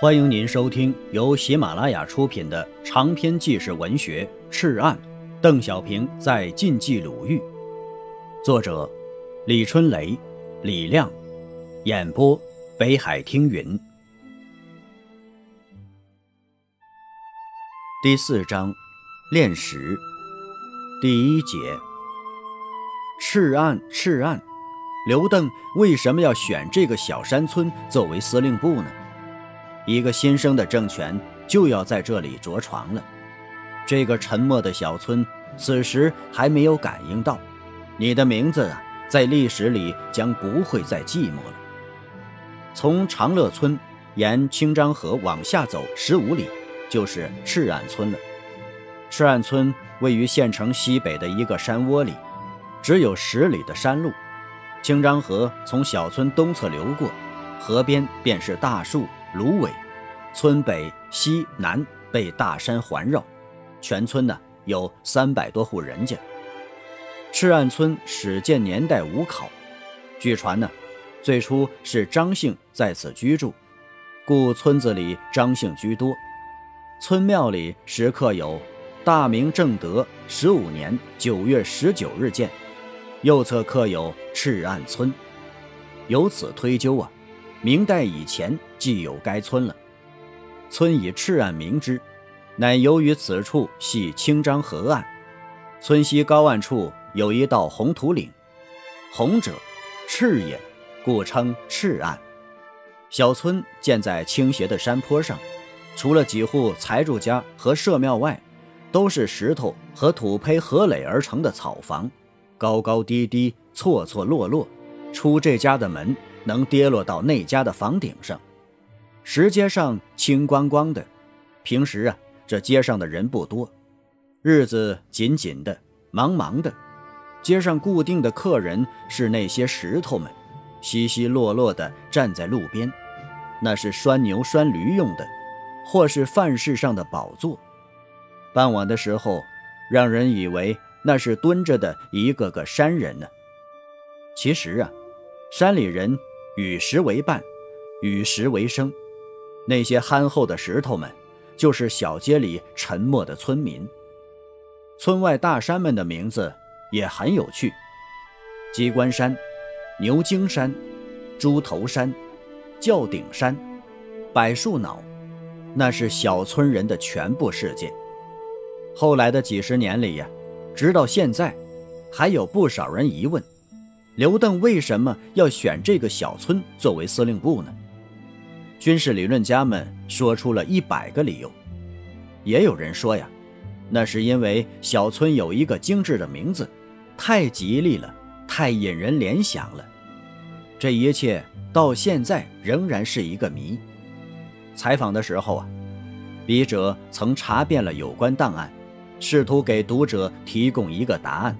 欢迎您收听由喜马拉雅出品的长篇纪实文学《赤案》，邓小平在晋冀鲁豫，作者李春雷、李亮，演播北海听云。第四章，炼石，第一节。赤案，赤案，刘邓为什么要选这个小山村作为司令部呢？一个新生的政权就要在这里着床了。这个沉默的小村此时还没有感应到，你的名字啊，在历史里将不会再寂寞了。从长乐村沿清漳河往下走十五里，就是赤岸村了。赤岸村位于县城西北的一个山窝里，只有十里的山路。清漳河从小村东侧流过，河边便是大树。芦苇，村北、西南被大山环绕，全村呢有三百多户人家。赤岸村始建年代无考，据传呢，最初是张姓在此居住，故村子里张姓居多。村庙里时刻有“大明正德十五年九月十九日建”，右侧刻有“赤岸村”。由此推究啊。明代以前既有该村了，村以赤岸名之，乃由于此处系清漳河岸，村西高岸处有一道红土岭，红者赤也，故称赤岸。小村建在倾斜的山坡上，除了几户财主家和社庙外，都是石头和土坯合垒而成的草房，高高低低，错错落落，出这家的门。能跌落到那家的房顶上，石阶上青光光的。平时啊，这街上的人不多，日子紧紧的，忙忙的。街上固定的客人是那些石头们，稀稀落落的站在路边，那是拴牛拴驴用的，或是饭市上的宝座。傍晚的时候，让人以为那是蹲着的一个个山人呢。其实啊，山里人。与石为伴，与石为生。那些憨厚的石头们，就是小街里沉默的村民。村外大山们的名字也很有趣：鸡冠山、牛精山、猪头山、轿顶山、柏树脑，那是小村人的全部世界。后来的几十年里呀，直到现在，还有不少人疑问。刘邓为什么要选这个小村作为司令部呢？军事理论家们说出了一百个理由。也有人说呀，那是因为小村有一个精致的名字，太吉利了，太引人联想了。这一切到现在仍然是一个谜。采访的时候啊，笔者曾查遍了有关档案，试图给读者提供一个答案，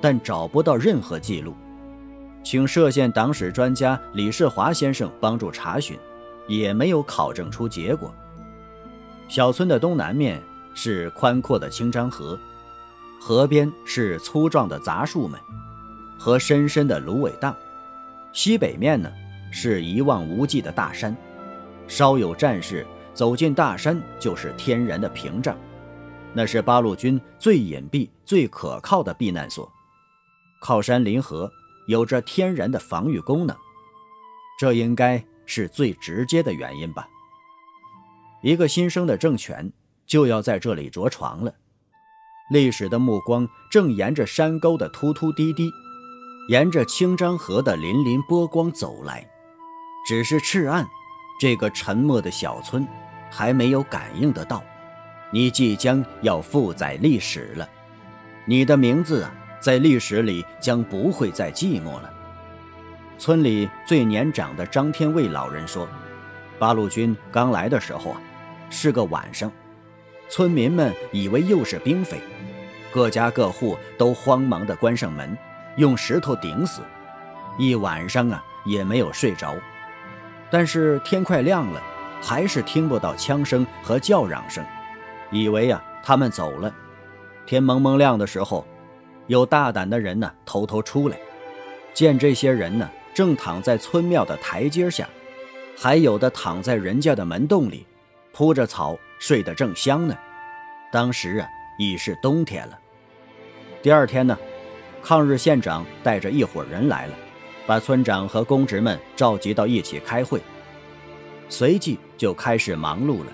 但找不到任何记录。请歙县党史专家李世华先生帮助查询，也没有考证出结果。小村的东南面是宽阔的清漳河，河边是粗壮的杂树们和深深的芦苇荡；西北面呢是一望无际的大山，稍有战事走进大山就是天然的屏障，那是八路军最隐蔽、最可靠的避难所。靠山临河。有着天然的防御功能，这应该是最直接的原因吧。一个新生的政权就要在这里着床了，历史的目光正沿着山沟的突突滴滴，沿着清漳河的粼粼波光走来。只是赤岸这个沉默的小村还没有感应得到，你即将要负载历史了，你的名字啊！在历史里将不会再寂寞了。村里最年长的张天卫老人说：“八路军刚来的时候啊，是个晚上，村民们以为又是兵匪，各家各户都慌忙地关上门，用石头顶死，一晚上啊也没有睡着。但是天快亮了，还是听不到枪声和叫嚷声，以为呀他们走了。天蒙蒙亮的时候。”有大胆的人呢，偷偷出来，见这些人呢正躺在村庙的台阶下，还有的躺在人家的门洞里，铺着草睡得正香呢。当时啊，已是冬天了。第二天呢，抗日县长带着一伙人来了，把村长和公职们召集到一起开会，随即就开始忙碌了。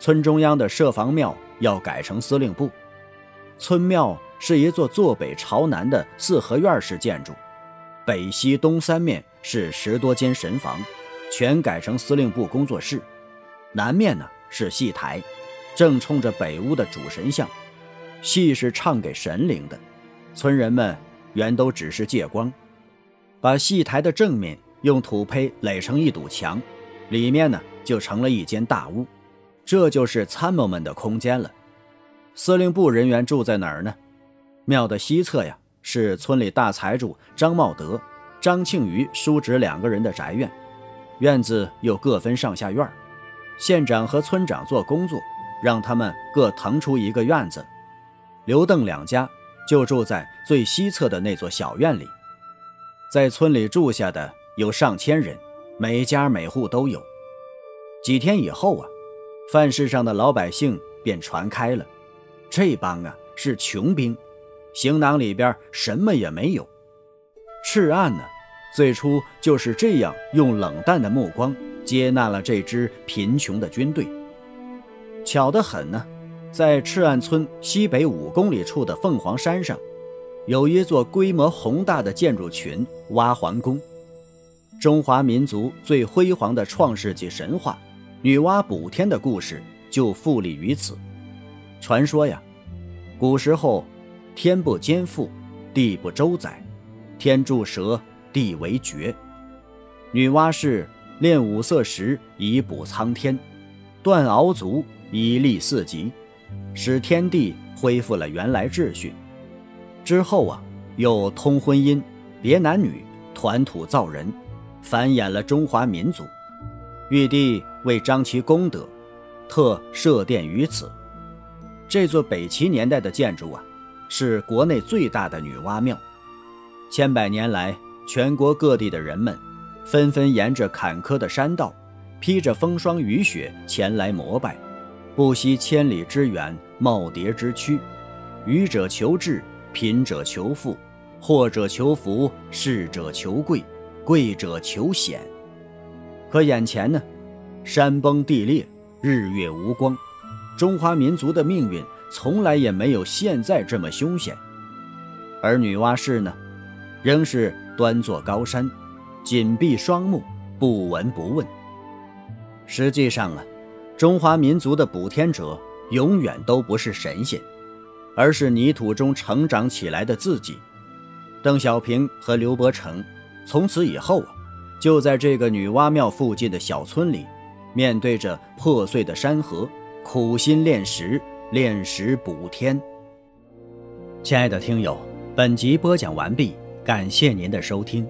村中央的设防庙要改成司令部，村庙是一座坐北朝南的四合院式建筑。北西东三面是十多间神房，全改成司令部工作室。南面呢是戏台，正冲着北屋的主神像。戏是唱给神灵的，村人们原都只是借光。把戏台的正面用土坯垒成一堵墙，里面呢就成了一间大屋，这就是参谋们的空间了。司令部人员住在哪儿呢？庙的西侧呀。是村里大财主张茂德、张庆余叔侄两个人的宅院，院子又各分上下院县长和村长做工作，让他们各腾出一个院子。刘邓两家就住在最西侧的那座小院里。在村里住下的有上千人，每家每户都有。几天以后啊，饭市上的老百姓便传开了，这帮啊是穷兵。行囊里边什么也没有。赤岸呢，最初就是这样用冷淡的目光接纳了这支贫穷的军队。巧得很呢，在赤岸村西北五公里处的凤凰山上，有一座规模宏大的建筑群——娲皇宫。中华民族最辉煌的创世纪神话——女娲补天的故事就复立于此。传说呀，古时候。天不兼覆，地不周载，天助蛇，地为绝。女娲氏炼五色石以补苍天，断鳌足以立四极，使天地恢复了原来秩序。之后啊，又通婚姻，别男女，团土造人，繁衍了中华民族。玉帝为彰其功德，特设殿于此。这座北齐年代的建筑啊。是国内最大的女娲庙，千百年来，全国各地的人们纷纷沿着坎坷的山道，披着风霜雨雪前来膜拜，不惜千里之远，耄耋之躯，愚者求智，贫者求富，或者求福，士者求贵，贵者求显。可眼前呢，山崩地裂，日月无光，中华民族的命运。从来也没有现在这么凶险，而女娲氏呢，仍是端坐高山，紧闭双目，不闻不问。实际上啊，中华民族的补天者永远都不是神仙，而是泥土中成长起来的自己。邓小平和刘伯承从此以后啊，就在这个女娲庙附近的小村里，面对着破碎的山河，苦心炼石。炼石补天。亲爱的听友，本集播讲完毕，感谢您的收听。